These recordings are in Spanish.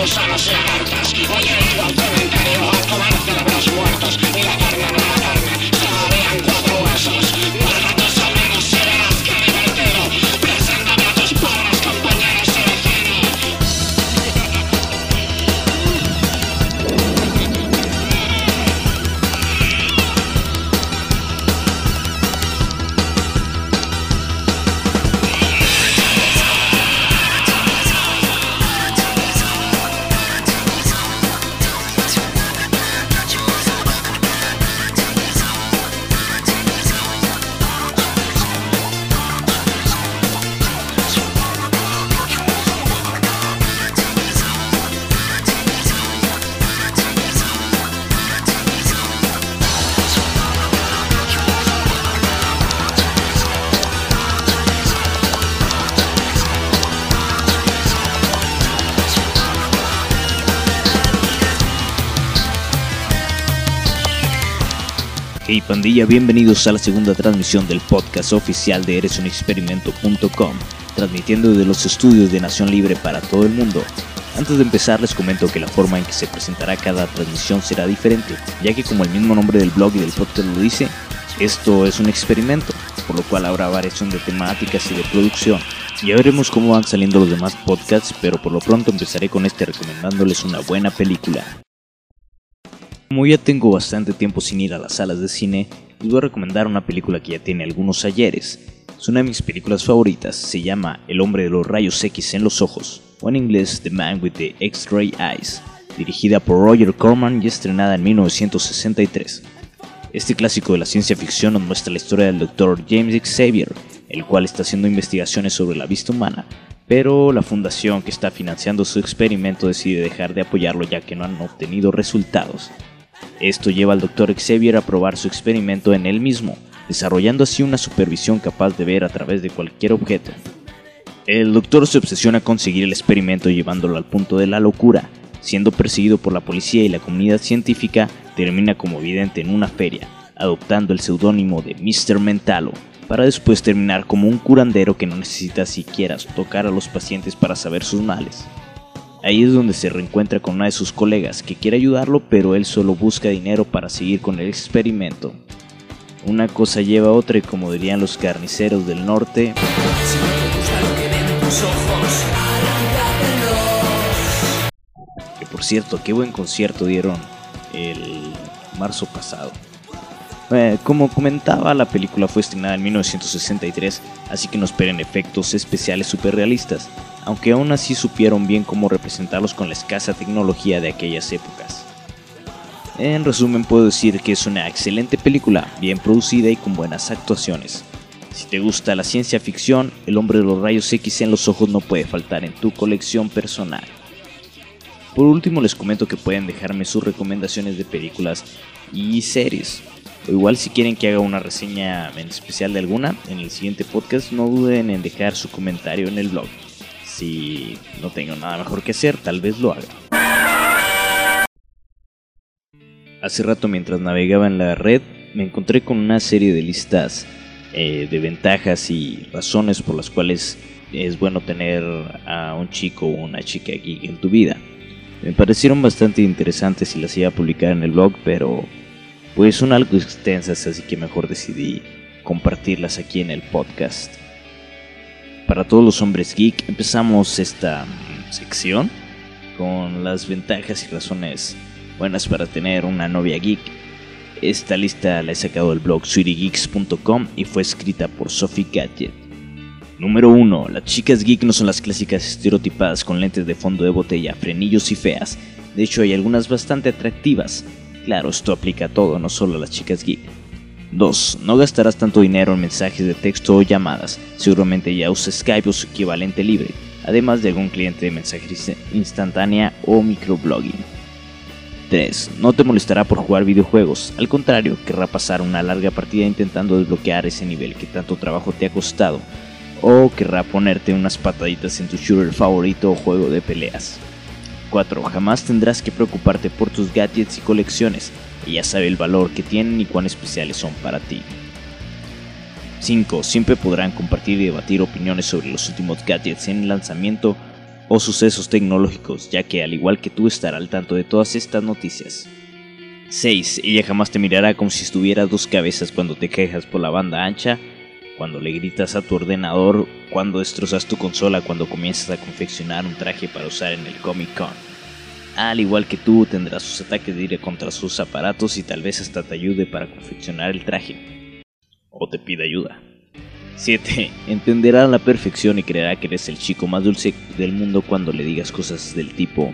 gusanos y lagartas. Hoy he ido al cementerio a comer cerebros muertos y la carne no Hey pandilla, bienvenidos a la segunda transmisión del podcast oficial de eresunexperimento.com, transmitiendo desde los estudios de Nación Libre para todo el mundo. Antes de empezar les comento que la forma en que se presentará cada transmisión será diferente, ya que como el mismo nombre del blog y del podcast lo dice, esto es un experimento, por lo cual habrá variación de temáticas y de producción. Ya veremos cómo van saliendo los demás podcasts, pero por lo pronto empezaré con este recomendándoles una buena película. Como ya tengo bastante tiempo sin ir a las salas de cine, les voy a recomendar una película que ya tiene algunos ayeres. Es una de mis películas favoritas, se llama El hombre de los rayos X en los ojos, o en inglés The Man with the X-Ray Eyes, dirigida por Roger Corman y estrenada en 1963. Este clásico de la ciencia ficción nos muestra la historia del Dr. James Xavier, el cual está haciendo investigaciones sobre la vista humana, pero la fundación que está financiando su experimento decide dejar de apoyarlo ya que no han obtenido resultados. Esto lleva al Dr. Xavier a probar su experimento en él mismo, desarrollando así una supervisión capaz de ver a través de cualquier objeto. El doctor se obsesiona con seguir el experimento llevándolo al punto de la locura. Siendo perseguido por la policía y la comunidad científica, termina como vidente en una feria, adoptando el seudónimo de Mr. Mentalo, para después terminar como un curandero que no necesita siquiera tocar a los pacientes para saber sus males. Ahí es donde se reencuentra con una de sus colegas que quiere ayudarlo, pero él solo busca dinero para seguir con el experimento. Una cosa lleva a otra y como dirían los carniceros del norte, que por cierto, qué buen concierto dieron el marzo pasado. Eh, como comentaba, la película fue estrenada en 1963, así que no esperen efectos especiales super realistas, aunque aún así supieron bien cómo representarlos con la escasa tecnología de aquellas épocas. En resumen, puedo decir que es una excelente película, bien producida y con buenas actuaciones. Si te gusta la ciencia ficción, El hombre de los rayos X en los ojos no puede faltar en tu colección personal. Por último les comento que pueden dejarme sus recomendaciones de películas y series. O igual si quieren que haga una reseña en especial de alguna, en el siguiente podcast no duden en dejar su comentario en el blog. Si no tengo nada mejor que hacer, tal vez lo haga. Hace rato mientras navegaba en la red me encontré con una serie de listas eh, de ventajas y razones por las cuales es bueno tener a un chico o una chica geek en tu vida. Me parecieron bastante interesantes y las iba a publicar en el blog, pero pues son algo extensas, así que mejor decidí compartirlas aquí en el podcast. Para todos los hombres geek, empezamos esta mm, sección con las ventajas y razones buenas para tener una novia geek. Esta lista la he sacado del blog sweetiegeeks.com y fue escrita por Sophie Gadget. Número 1. Las chicas geek no son las clásicas estereotipadas con lentes de fondo de botella, frenillos y feas. De hecho, hay algunas bastante atractivas. Claro, esto aplica a todo, no solo a las chicas geek. 2. No gastarás tanto dinero en mensajes de texto o llamadas. Seguramente ya usa Skype o su equivalente libre, además de algún cliente de mensajería instantánea o microblogging. 3. No te molestará por jugar videojuegos, al contrario, querrá pasar una larga partida intentando desbloquear ese nivel que tanto trabajo te ha costado, o querrá ponerte unas pataditas en tu shooter favorito o juego de peleas. 4. Jamás tendrás que preocuparte por tus gadgets y colecciones. Ella sabe el valor que tienen y cuán especiales son para ti. 5. Siempre podrán compartir y debatir opiniones sobre los últimos gadgets en lanzamiento o sucesos tecnológicos, ya que al igual que tú estará al tanto de todas estas noticias. 6. Ella jamás te mirará como si estuviera dos cabezas cuando te quejas por la banda ancha, cuando le gritas a tu ordenador, cuando destrozas tu consola, cuando comienzas a confeccionar un traje para usar en el Comic Con. Al igual que tú, tendrá sus ataques de ira contra sus aparatos y tal vez hasta te ayude para confeccionar el traje. O te pida ayuda. 7. Entenderá la perfección y creerá que eres el chico más dulce del mundo cuando le digas cosas del tipo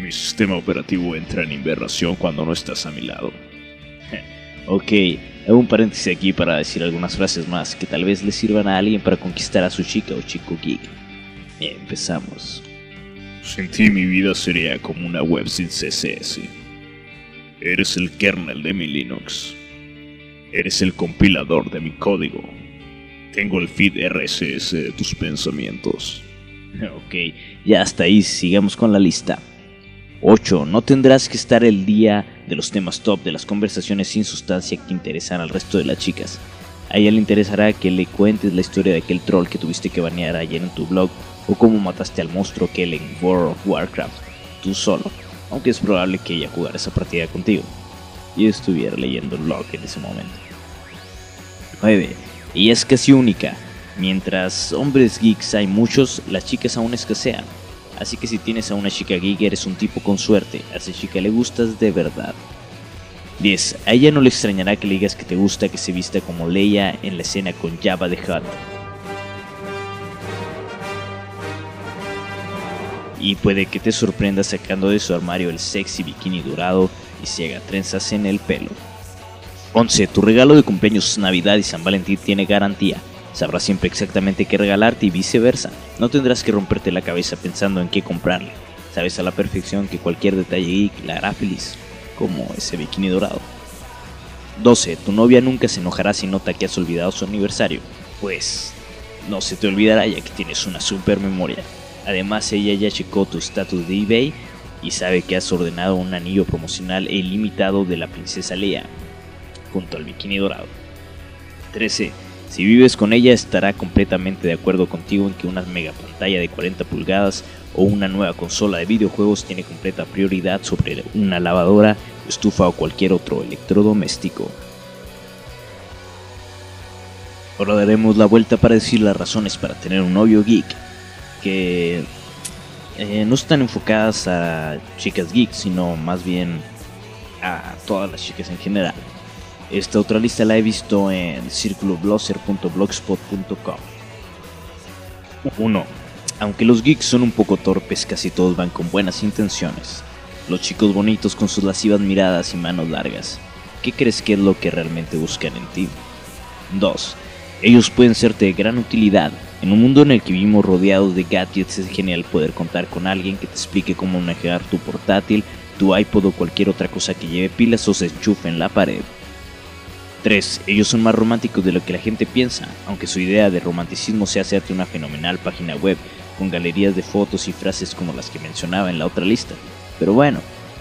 Mi sistema operativo entra en invernación cuando no estás a mi lado. Ok, hago un paréntesis aquí para decir algunas frases más que tal vez le sirvan a alguien para conquistar a su chica o chico geek. Empezamos. Sin ti mi vida sería como una web sin CSS. Eres el kernel de mi Linux. Eres el compilador de mi código. Tengo el feed RSS de tus pensamientos. Ok, ya hasta ahí, sigamos con la lista. 8. No tendrás que estar el día de los temas top de las conversaciones sin sustancia que interesan al resto de las chicas. A ella le interesará que le cuentes la historia de aquel troll que tuviste que banear ayer en tu blog o cómo mataste al monstruo que en World of Warcraft, tú solo, aunque es probable que ella jugara esa partida contigo y estuviera leyendo el blog en ese momento. 9. Ella es casi única. Mientras hombres geeks hay muchos, las chicas aún escasean. Así que si tienes a una chica geek eres un tipo con suerte, a esa chica le gustas de verdad. 10. A ella no le extrañará que le digas que te gusta que se vista como Leia en la escena con Java de Hutt. Y puede que te sorprenda sacando de su armario el sexy bikini dorado y se haga trenzas en el pelo. 11. Tu regalo de cumpleaños, Navidad y San Valentín tiene garantía. Sabrás siempre exactamente qué regalarte y viceversa. No tendrás que romperte la cabeza pensando en qué comprarle. Sabes a la perfección que cualquier detalle geek la hará feliz, como ese bikini dorado. 12. Tu novia nunca se enojará si nota que has olvidado su aniversario. Pues no se te olvidará ya que tienes una super memoria. Además ella ya checó tu estatus de eBay y sabe que has ordenado un anillo promocional e ilimitado de la princesa Leia, junto al bikini dorado. 13. Si vives con ella estará completamente de acuerdo contigo en que una mega pantalla de 40 pulgadas o una nueva consola de videojuegos tiene completa prioridad sobre una lavadora, estufa o cualquier otro electrodoméstico. Ahora daremos la vuelta para decir las razones para tener un novio geek, que eh, no están enfocadas a chicas geeks, sino más bien a todas las chicas en general. Esta otra lista la he visto en circuloblosser.blogspot.com. 1. Aunque los geeks son un poco torpes, casi todos van con buenas intenciones. Los chicos bonitos con sus lascivas miradas y manos largas. ¿Qué crees que es lo que realmente buscan en ti? 2. Ellos pueden serte de gran utilidad. En un mundo en el que vivimos rodeados de gadgets es genial poder contar con alguien que te explique cómo manejar tu portátil, tu iPod o cualquier otra cosa que lleve pilas o se enchufe en la pared. 3. Ellos son más románticos de lo que la gente piensa, aunque su idea de romanticismo sea hacerte una fenomenal página web con galerías de fotos y frases como las que mencionaba en la otra lista. Pero bueno,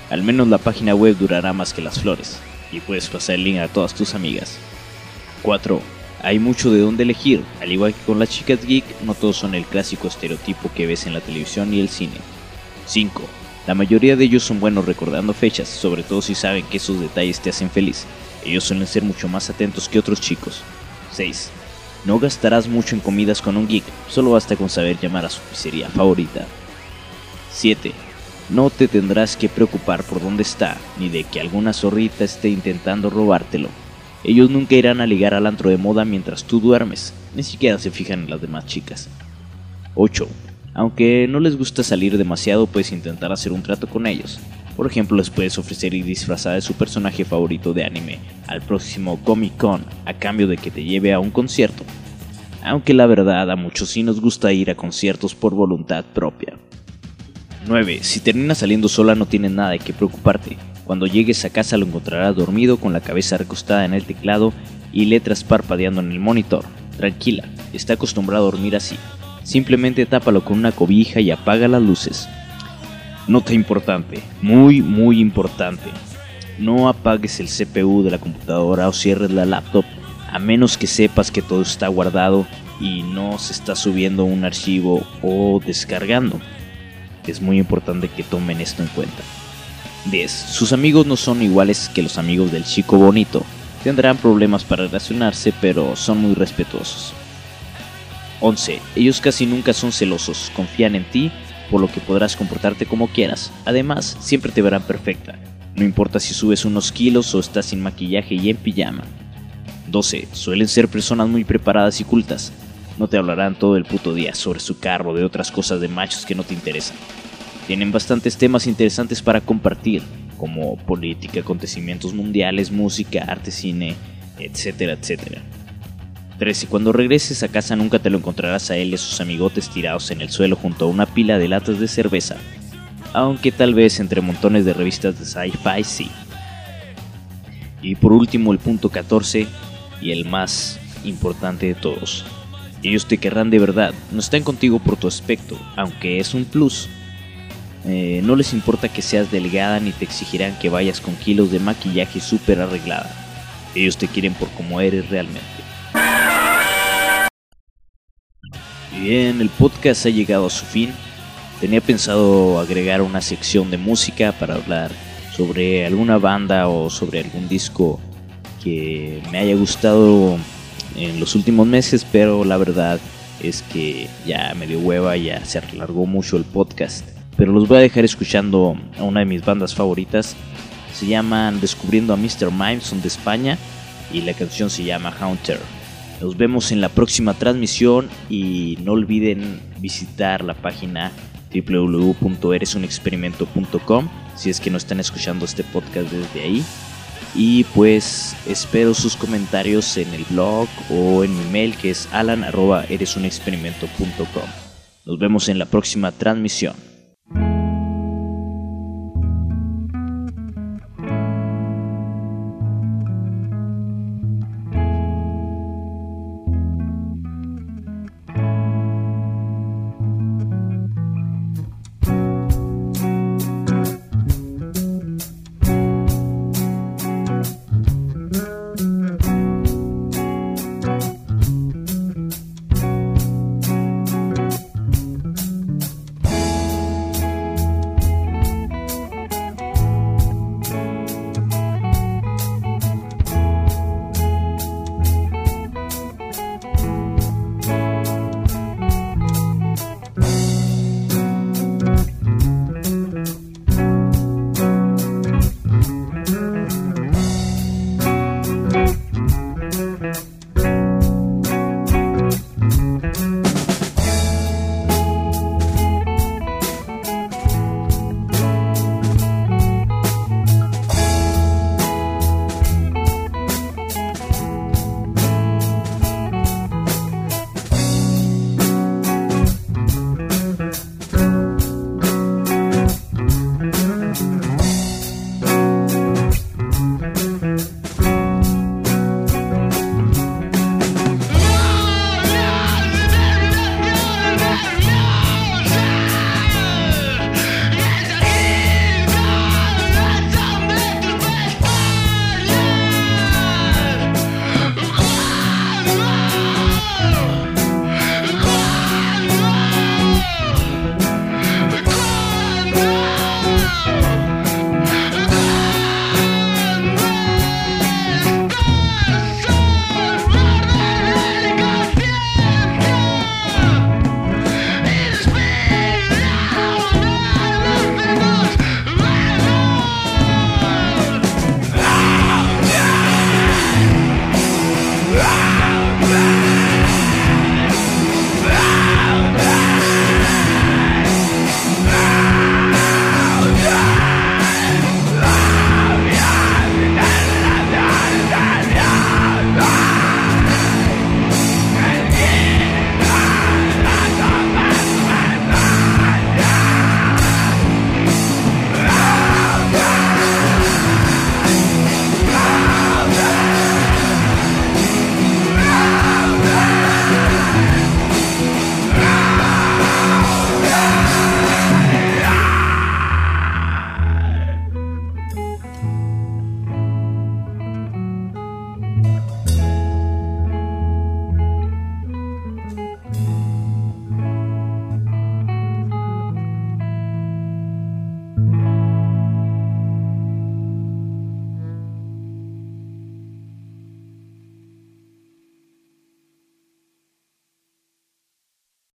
al menos la página web durará más que las flores, y puedes pasar el link a todas tus amigas. 4. Hay mucho de dónde elegir, al igual que con las chicas geek, no todos son el clásico estereotipo que ves en la televisión y el cine. 5. La mayoría de ellos son buenos recordando fechas, sobre todo si saben que esos detalles te hacen feliz. Ellos suelen ser mucho más atentos que otros chicos. 6. No gastarás mucho en comidas con un geek, solo basta con saber llamar a su pizzería favorita. 7. No te tendrás que preocupar por dónde está, ni de que alguna zorrita esté intentando robártelo. Ellos nunca irán a ligar al antro de moda mientras tú duermes, ni siquiera se fijan en las demás chicas. 8. Aunque no les gusta salir demasiado, puedes intentar hacer un trato con ellos. Por ejemplo, les puedes ofrecer ir disfrazada de su personaje favorito de anime al próximo Comic Con a cambio de que te lleve a un concierto. Aunque la verdad a muchos sí nos gusta ir a conciertos por voluntad propia. 9. Si terminas saliendo sola no tienes nada de qué preocuparte. Cuando llegues a casa lo encontrarás dormido con la cabeza recostada en el teclado y letras parpadeando en el monitor. Tranquila, está acostumbrado a dormir así. Simplemente tápalo con una cobija y apaga las luces. Nota importante, muy muy importante. No apagues el CPU de la computadora o cierres la laptop a menos que sepas que todo está guardado y no se está subiendo un archivo o descargando. Es muy importante que tomen esto en cuenta. 10. Sus amigos no son iguales que los amigos del chico bonito. Tendrán problemas para relacionarse, pero son muy respetuosos. 11. Ellos casi nunca son celosos, confían en ti, por lo que podrás comportarte como quieras. Además, siempre te verán perfecta. No importa si subes unos kilos o estás sin maquillaje y en pijama. 12. Suelen ser personas muy preparadas y cultas. No te hablarán todo el puto día sobre su carro o de otras cosas de machos que no te interesan. Tienen bastantes temas interesantes para compartir, como política, acontecimientos mundiales, música, arte, cine, etcétera, etcétera. 13. Cuando regreses a casa nunca te lo encontrarás a él y a sus amigotes tirados en el suelo junto a una pila de latas de cerveza, aunque tal vez entre montones de revistas de sci-fi sí. Y por último el punto 14 y el más importante de todos. Ellos te querrán de verdad, no están contigo por tu aspecto, aunque es un plus, eh, no les importa que seas delgada ni te exigirán que vayas con kilos de maquillaje súper arreglada. Ellos te quieren por como eres realmente. Bien, el podcast ha llegado a su fin. Tenía pensado agregar una sección de música para hablar sobre alguna banda o sobre algún disco que me haya gustado en los últimos meses, pero la verdad es que ya me dio hueva, ya se alargó mucho el podcast pero los voy a dejar escuchando a una de mis bandas favoritas. Se llaman Descubriendo a Mr. Mime, son de España y la canción se llama Hunter. Nos vemos en la próxima transmisión y no olviden visitar la página www.eresunexperimento.com si es que no están escuchando este podcast desde ahí. Y pues espero sus comentarios en el blog o en mi mail que es alan.eresunexperimento.com. Nos vemos en la próxima transmisión.